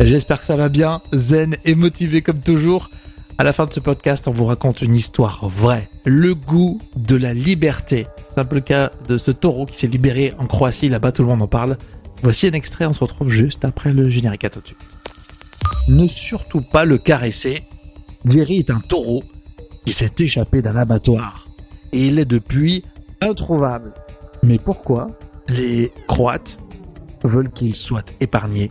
J'espère que ça va bien, zen et motivé comme toujours. À la fin de ce podcast, on vous raconte une histoire vraie, le goût de la liberté. C'est un peu le cas de ce taureau qui s'est libéré en Croatie, là-bas tout le monde en parle. Voici un extrait, on se retrouve juste après le générique à tout de suite. Ne surtout pas le caresser. Jerry est un taureau qui s'est échappé d'un abattoir. Et il est depuis introuvable. Mais pourquoi les Croates veulent qu'il soit épargné?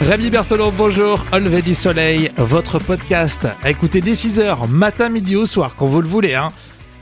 Rémi Bertolon, bonjour, Au du soleil, votre podcast à écouter dès 6h, matin, midi ou soir, quand vous le voulez. Hein.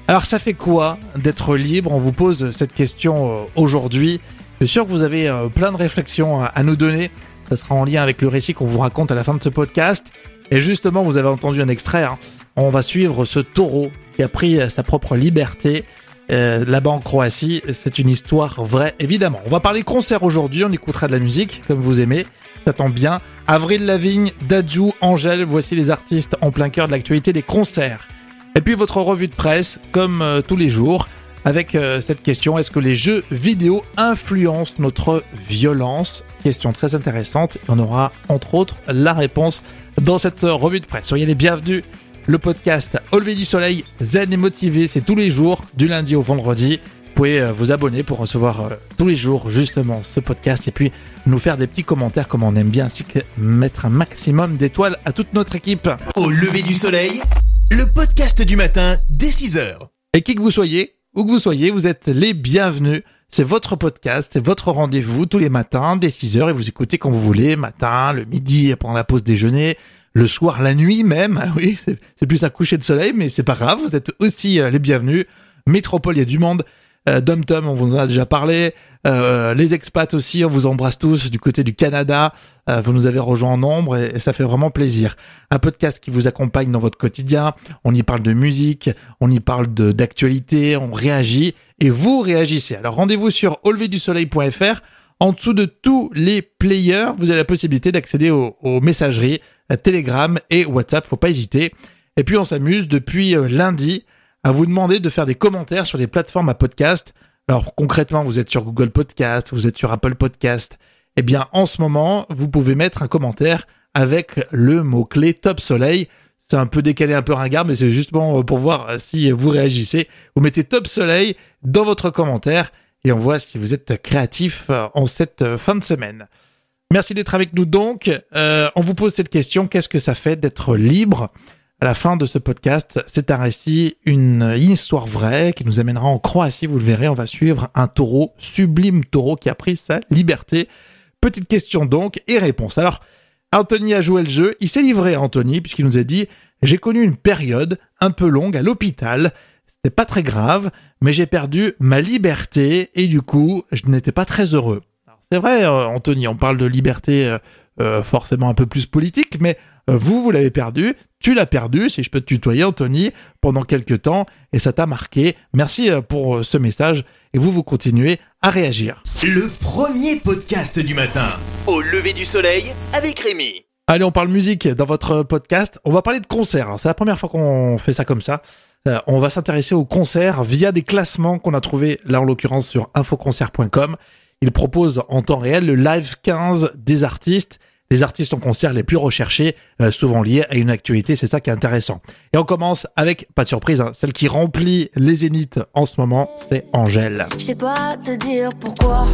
Alors ça fait quoi d'être libre? On vous pose cette question euh, aujourd'hui. Je suis sûr que vous avez euh, plein de réflexions à nous donner. Ça sera en lien avec le récit qu'on vous raconte à la fin de ce podcast. Et justement, vous avez entendu un extrait. Hein. On va suivre ce taureau qui a pris sa propre liberté euh, là-bas en Croatie. C'est une histoire vraie, évidemment. On va parler concert aujourd'hui. On écoutera de la musique comme vous aimez. Ça tombe bien. Avril Lavigne, Dadju, Angèle. Voici les artistes en plein cœur de l'actualité des concerts. Et puis votre revue de presse, comme euh, tous les jours, avec euh, cette question est-ce que les jeux vidéo influencent notre violence? Question très intéressante. On aura entre autres la réponse dans cette revue de presse. Soyez les bienvenus le podcast Au lever du soleil, zen et motivé, c'est tous les jours, du lundi au vendredi. Vous pouvez euh, vous abonner pour recevoir euh, tous les jours justement ce podcast et puis nous faire des petits commentaires comme on aime bien, ainsi que mettre un maximum d'étoiles à toute notre équipe. Au lever du soleil, le podcast du matin dès 6h. Et qui que vous soyez, où que vous soyez, vous êtes les bienvenus. C'est votre podcast, c'est votre rendez-vous tous les matins dès 6h et vous écoutez quand vous voulez, matin, le midi pendant la pause déjeuner, le soir, la nuit même. Ah oui, c'est plus un coucher de soleil, mais c'est pas grave. Vous êtes aussi euh, les bienvenus. Métropole, il y a du monde. Euh, Dom Tom, on vous en a déjà parlé. Euh, les expats aussi, on vous embrasse tous du côté du Canada. Euh, vous nous avez rejoint en nombre et, ça fait vraiment plaisir. Un podcast qui vous accompagne dans votre quotidien. On y parle de musique, on y parle d'actualité, on réagit et vous réagissez. Alors rendez-vous sur auleverdusoleil.fr. En dessous de tous les players, vous avez la possibilité d'accéder aux, aux messageries Telegram et WhatsApp, faut pas hésiter. Et puis on s'amuse depuis euh, lundi à vous demander de faire des commentaires sur les plateformes à podcast. Alors concrètement, vous êtes sur Google Podcast, vous êtes sur Apple Podcast. Eh bien, en ce moment, vous pouvez mettre un commentaire avec le mot-clé Top Soleil. C'est un peu décalé, un peu ringard, mais c'est justement pour voir si vous réagissez. Vous mettez Top Soleil dans votre commentaire et on voit si vous êtes créatif en cette fin de semaine. Merci d'être avec nous donc. Euh, on vous pose cette question, qu'est-ce que ça fait d'être libre? À la fin de ce podcast, c'est un récit, une histoire vraie qui nous amènera en Croatie, vous le verrez, on va suivre un taureau, sublime taureau qui a pris sa liberté. Petite question donc et réponse. Alors, Anthony a joué le jeu, il s'est livré à Anthony puisqu'il nous a dit j'ai connu une période un peu longue à l'hôpital, c'était pas très grave, mais j'ai perdu ma liberté et du coup, je n'étais pas très heureux. C'est vrai, euh, Anthony, on parle de liberté euh, euh, forcément un peu plus politique, mais vous, vous l'avez perdu, tu l'as perdu, si je peux te tutoyer, Anthony, pendant quelques temps, et ça t'a marqué. Merci pour ce message, et vous, vous continuez à réagir. Le premier podcast du matin. Au lever du soleil, avec Rémi. Allez, on parle musique dans votre podcast. On va parler de concerts. C'est la première fois qu'on fait ça comme ça. on va s'intéresser aux concerts via des classements qu'on a trouvés, là en l'occurrence sur infoconcert.com. Il propose en temps réel le live 15 des artistes, les artistes en concert les plus recherchés, euh, souvent liés à une actualité, c'est ça qui est intéressant. Et on commence avec, pas de surprise, hein, celle qui remplit les zéniths en ce moment, c'est Angèle. Je sais pas te dire pourquoi,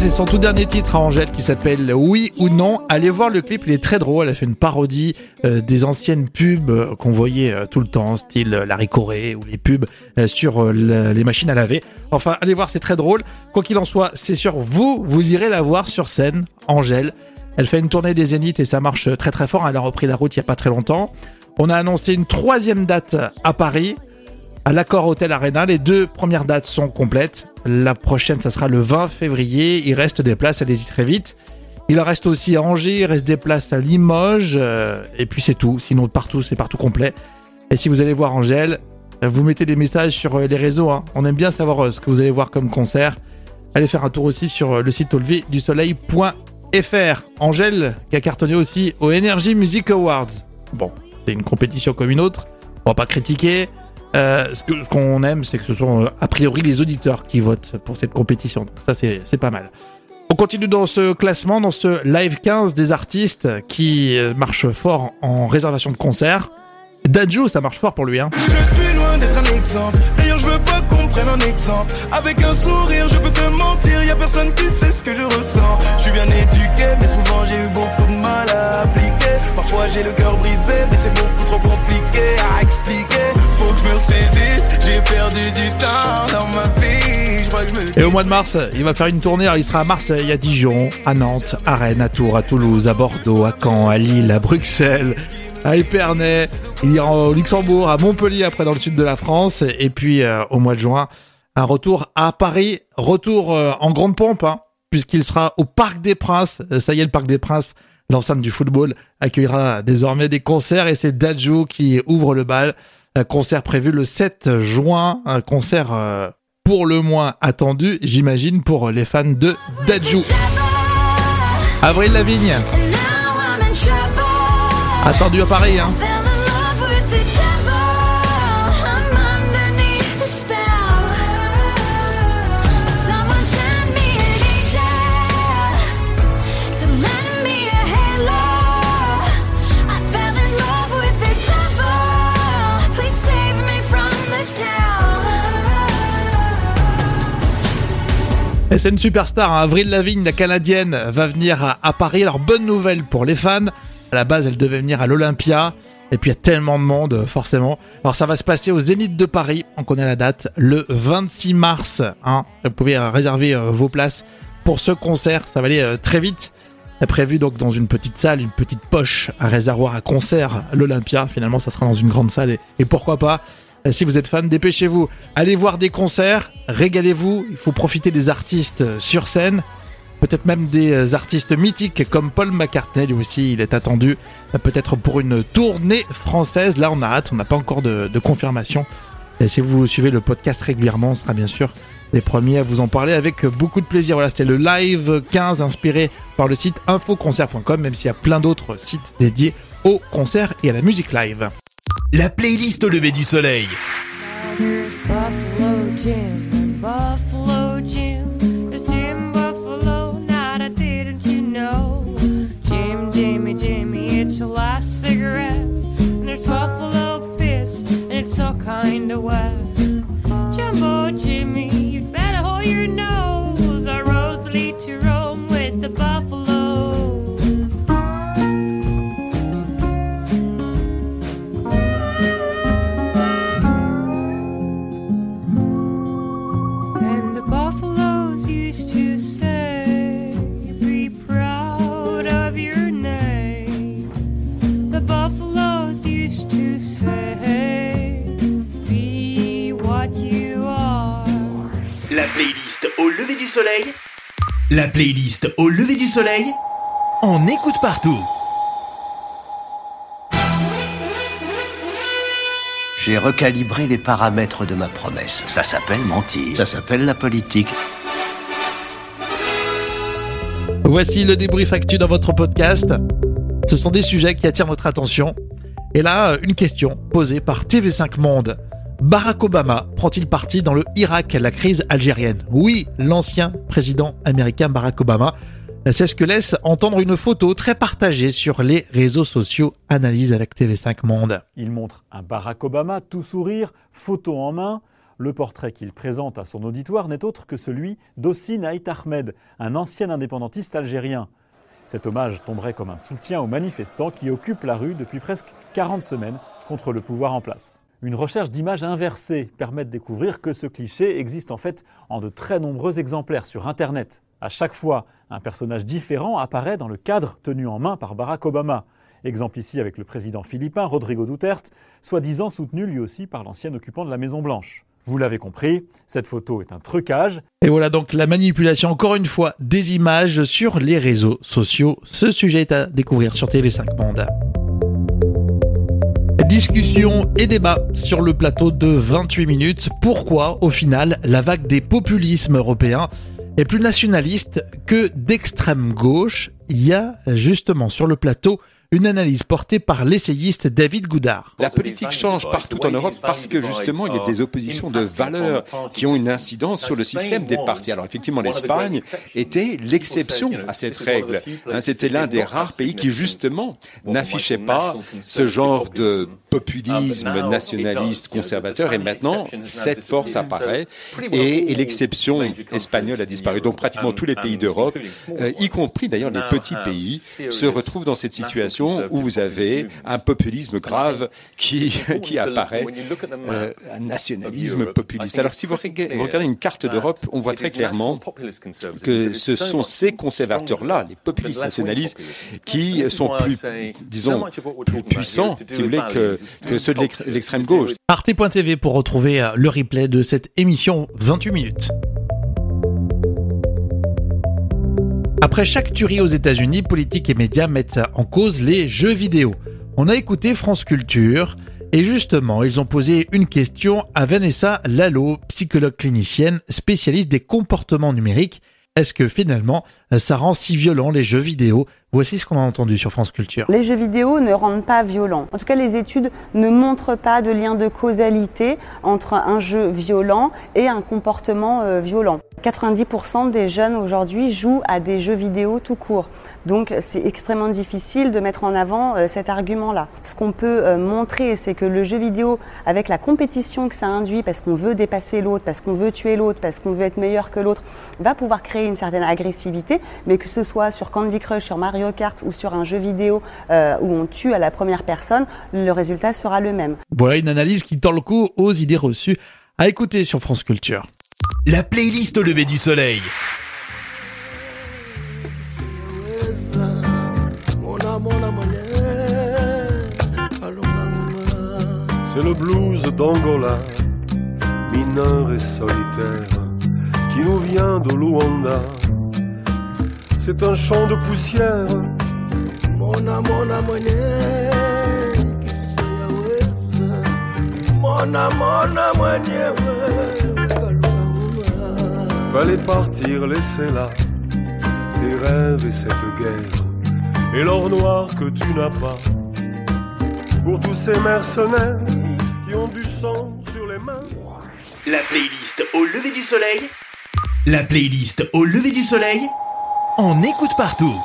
c'est son tout dernier titre à Angèle qui s'appelle Oui ou Non. Allez voir le clip, il est très drôle. Elle a fait une parodie euh, des anciennes pubs euh, qu'on voyait euh, tout le temps, style euh, Larry Corée ou les pubs sur le- les machines à laver. Enfin, allez voir, c'est très drôle. Quoi qu'il en soit, c'est sûr, vous, vous irez la voir sur scène, Angèle. Elle fait une tournée des Zéniths et ça marche très très fort. Elle a repris la route il y a pas très longtemps. On a annoncé une troisième date à Paris à l'Accord Hotel Arena. Les deux premières dates sont complètes. La prochaine, ça sera le 20 février. Il reste des places, allez-y très vite. Il en reste aussi à Angers, il reste des places à Limoges, euh, et puis c'est tout. Sinon, partout, c'est partout complet. Et si vous allez voir Angèle, euh, vous mettez des messages sur euh, les réseaux. hein. On aime bien savoir ce que vous allez voir comme concert. Allez faire un tour aussi sur le site auleverdusoleil.fr. Angèle, qui a cartonné aussi au Energy Music Awards. Bon, c'est une compétition comme une autre. On va pas critiquer. Euh, ce que- ce qu'on aime, c'est que ce sont euh, a priori les auditeurs qui votent pour cette compétition. Donc ça, c'est pas mal. On continue dans ce classement, dans ce live 15 des artistes qui euh, marchent fort en réservation de concert. Dadju, ça marche fort pour lui. Hein. Je suis loin d'être un exemple. D'ailleurs, je veux pas qu'on prenne un exemple. Avec un sourire, je peux te mentir. Y a personne qui sait ce que je ressens. Je suis bien éduqué, mais souvent j'ai eu beaucoup de mal à appliquer. Parfois j'ai le cœur brisé, Et au mois de mars, il va faire une tournée. Il sera à Marseille, à Dijon, à Nantes, à Rennes, à Tours, à Toulouse, à Bordeaux, à Caen, à Lille, à Bruxelles, à Épernay. Il ira au Luxembourg, à Montpellier, après dans le sud de la France. Et puis, euh, au mois de juin, un retour à Paris. Retour euh, en grande pompe, hein, puisqu'il sera au Parc des Princes. Euh, Ça y est, le Parc des Princes, l'enceinte du football, accueillera désormais des concerts. Et c'est Dadju qui ouvre le bal. Un concert prévu le 7 juin. Un concert... euh, pour le moins attendu, j'imagine, pour les fans de Dadju. Avril Lavigne, attendu à Paris, hein. C'est une superstar, hein. Avril Lavigne, la canadienne, va venir à, Paris. Alors, bonne nouvelle pour les fans. À la base, elle devait venir à l'Olympia. Et puis, il y a tellement de monde, euh, forcément. Alors, ça va se passer au Zénith de Paris. On connaît la date. Le 26 mars. Hein. Vous pouvez euh, réserver euh, vos places pour ce concert. Ça va aller très vite. Prévu donc dans une petite salle, une petite poche, un réservoir à concert, l'Olympia. Finalement, ça sera dans une grande salle. Et, et pourquoi pas si vous êtes fan, dépêchez-vous. Allez voir des concerts, régalez-vous. Il faut profiter des artistes euh, sur scène. Peut-être même des euh, artistes mythiques comme Paul McCartney, lui aussi, il est attendu. euh, Peut-être pour une tournée française. Là, on a hâte, on n'a pas encore de, confirmation. Et si vous suivez le podcast régulièrement, on sera bien sûr les premiers à vous en parler avec beaucoup de plaisir. Voilà, c'était le live 15 inspiré par le site infoconcert.com, même s'il y a plein d'autres sites dédiés au concert et à la musique live. La playlist au lever du soleil. Buffalo Jim La playlist au lever du soleil. La playlist au lever du soleil. On écoute partout. J'ai recalibré les paramètres de ma promesse. Ça s'appelle mentir. Ça s'appelle la politique. Voici le débrief actu dans votre podcast. Ce sont des sujets qui attirent votre attention. Et là, une question posée par TV5 Monde. Barack Obama prend-il parti dans le Irak, la crise algérienne? Oui, l'ancien président américain Barack Obama. C'est ce que laisse entendre une photo très partagée sur les réseaux sociaux. Analyse avec TV5 Monde. Il montre un Barack Obama tout sourire, photo en main. le portrait qu'il présente à son auditoire n'est autre que celui d'Ossine Haït Ahmed, un ancien indépendantiste algérien. Cet hommage tomberait comme un soutien aux manifestants qui occupent la rue depuis presque 40 semaines contre le pouvoir en place. Une recherche d'images inversées permet de découvrir que ce cliché existe en fait en de très nombreux exemplaires sur Internet. À chaque fois, un personnage différent apparaît dans le cadre tenu en main par Barack Obama. Exemple ici avec le président philippin Rodrigo Duterte, soi-disant soutenu lui aussi par l'ancien occupant de la Maison Blanche. Vous l'avez compris, cette photo est un trucage. Et voilà donc la manipulation, encore une fois, des images sur les réseaux sociaux. Ce sujet est à découvrir sur TV5 Monde. Discussion et débat sur le plateau de 28 minutes. Pourquoi, au final, la vague des populismes européens est plus nationaliste que d'extrême gauche Il y a justement sur le plateau une analyse portée par l'essayiste David Goudard. La politique change partout en Europe parce que justement il y a des oppositions de valeurs qui ont une incidence sur le système des partis. Alors effectivement l'Espagne était l'exception à cette règle. Hein, C'était l'un des rares pays qui justement n'affichait pas ce genre de populisme nationaliste conservateur et maintenant cette force apparaît et, et l'exception espagnole a disparu. Donc pratiquement tous les pays d'Europe, euh, y compris d'ailleurs les petits pays, se retrouvent dans cette situation où vous avez un populisme grave qui, qui apparaît, euh, un nationalisme populiste. Alors si vous regardez une carte d'Europe, on voit très clairement que ce sont ces conservateurs-là, les populistes nationalistes, qui sont plus, disons, plus puissants, si vous voulez, que, que ceux de l'ex- l'extrême gauche. Arte.tv pour retrouver euh, le replay de cette émission 28 minutes. Après chaque tuerie aux États-Unis, politique et médias mettent en cause les jeux vidéo. On a écouté France Culture et justement, ils ont posé une question à Vanessa Lalo, psychologue clinicienne, spécialiste des comportements numériques. Est-ce que finalement, ça rend si violent les jeux vidéo Voici ce qu'on a entendu sur France Culture. Les jeux vidéo ne rendent pas violents. En tout cas, les études ne montrent pas de lien de causalité entre un jeu violent et un comportement euh, violent. 90% des jeunes aujourd'hui jouent à des jeux vidéo tout court. Donc c'est extrêmement difficile de mettre en avant euh, cet argument-là. Ce qu'on peut euh, montrer, c'est que le jeu vidéo, avec la compétition que ça induit, parce qu'on veut dépasser l'autre, parce qu'on veut tuer l'autre, parce qu'on veut être meilleur que l'autre, va pouvoir créer une certaine agressivité, mais que ce soit sur Candy Crush, sur Mario Kart ou sur un jeu vidéo euh, où on tue à la première personne, le résultat sera le même. Voilà une analyse qui tend le coup aux idées reçues à écouter sur France Culture. La playlist au lever du soleil. C'est le blues d'Angola, mineur et solitaire, qui nous vient de Luanda. C'est un champ de poussière. Mona, mona, Mona, mona, Fallait partir, laisser là tes rêves et cette guerre, et l'or noir que tu n'as pas. Pour tous ces mercenaires qui ont du sang sur les mains. La playlist au lever du soleil. La playlist au lever du soleil. On écoute partout.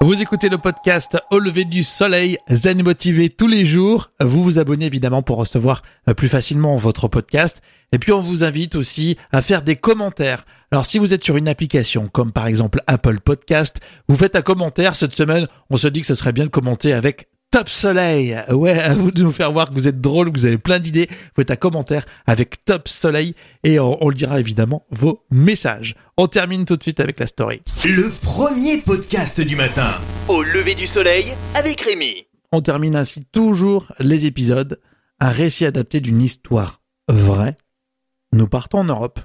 Vous écoutez le podcast Au lever du soleil, zen motivé tous les jours. Vous vous abonnez évidemment pour recevoir euh, plus facilement votre podcast. Et puis on vous invite aussi à faire des commentaires. Alors si vous êtes sur une application comme par exemple Apple Podcast, vous faites un commentaire. Cette semaine, on se dit que ce serait bien de commenter avec Top Soleil. Ouais, à vous de nous faire voir que vous êtes drôle, que vous avez plein d'idées. Vous faites un commentaire avec Top Soleil et on, on le dira évidemment vos messages. On termine tout de suite avec la story. Le premier podcast du matin. Au lever du soleil avec Rémi. On termine ainsi toujours les épisodes. Un récit adapté d'une histoire vraie. Nous partons en Europe.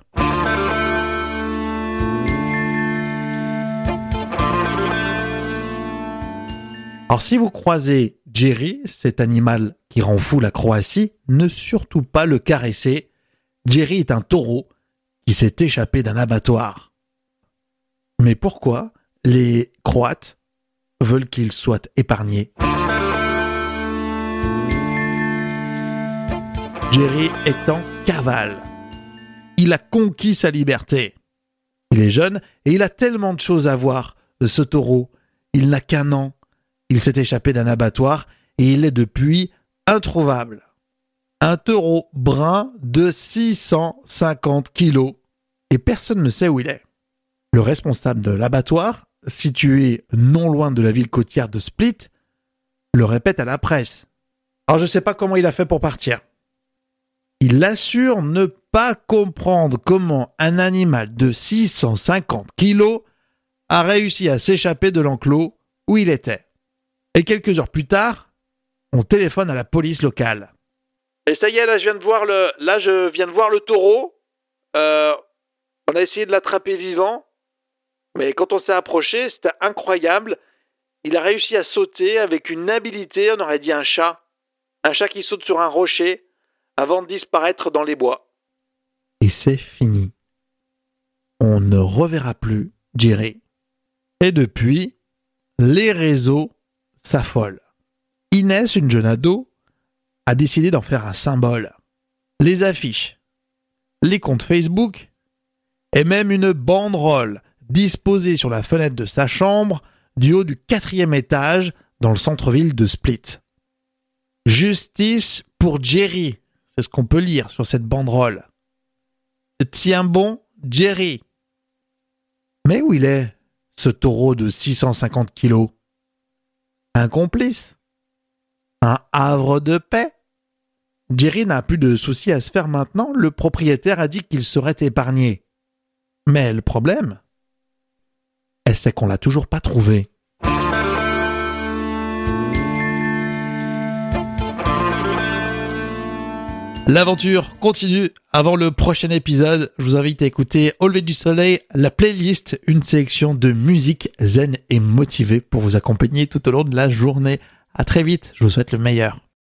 Alors si vous croisez Jerry, cet animal qui rend fou la Croatie, ne surtout pas le caresser. Jerry est un taureau qui s'est échappé d'un abattoir. Mais pourquoi les Croates veulent qu'il soit épargné Jerry est en cavale. Il a conquis sa liberté. Il est jeune et il a tellement de choses à voir, ce taureau. Il n'a qu'un an. Il s'est échappé d'un abattoir et il est depuis introuvable. Un taureau brun de 650 kilos et personne ne sait où il est. Le responsable de l'abattoir, situé non loin de la ville côtière de Split, le répète à la presse. Alors je sais pas comment il a fait pour partir. Il assure ne pas comprendre comment un animal de 650 kilos a réussi à s'échapper de l'enclos où il était. Et quelques heures plus tard, on téléphone à la police locale. Et ça y est, là je viens de voir le, là je viens de voir le taureau. Euh, on a essayé de l'attraper vivant, mais quand on s'est approché, c'était incroyable. Il a réussi à sauter avec une habileté, on aurait dit un chat. Un chat qui saute sur un rocher avant de disparaître dans les bois. Et c'est fini. On ne reverra plus Jerry. Et depuis, les réseaux s'affolent. Inès, une jeune ado, a décidé d'en faire un symbole. Les affiches, les comptes Facebook et même une banderole disposée sur la fenêtre de sa chambre du haut du quatrième étage dans le centre-ville de Split. Justice pour Jerry, c'est ce qu'on peut lire sur cette banderole. Tiens bon, Jerry. Mais où il est, ce taureau de 650 kilos? Un complice Un havre de paix Jerry n'a plus de soucis à se faire maintenant, le propriétaire a dit qu'il serait épargné. Mais le problème, c'est qu'on l'a toujours pas trouvé? L'aventure continue avant le prochain épisode. Je vous invite à écouter Au lever du soleil, la playlist, une sélection de musique zen et motivée pour vous accompagner tout au long de la journée. À très vite, je vous souhaite le meilleur.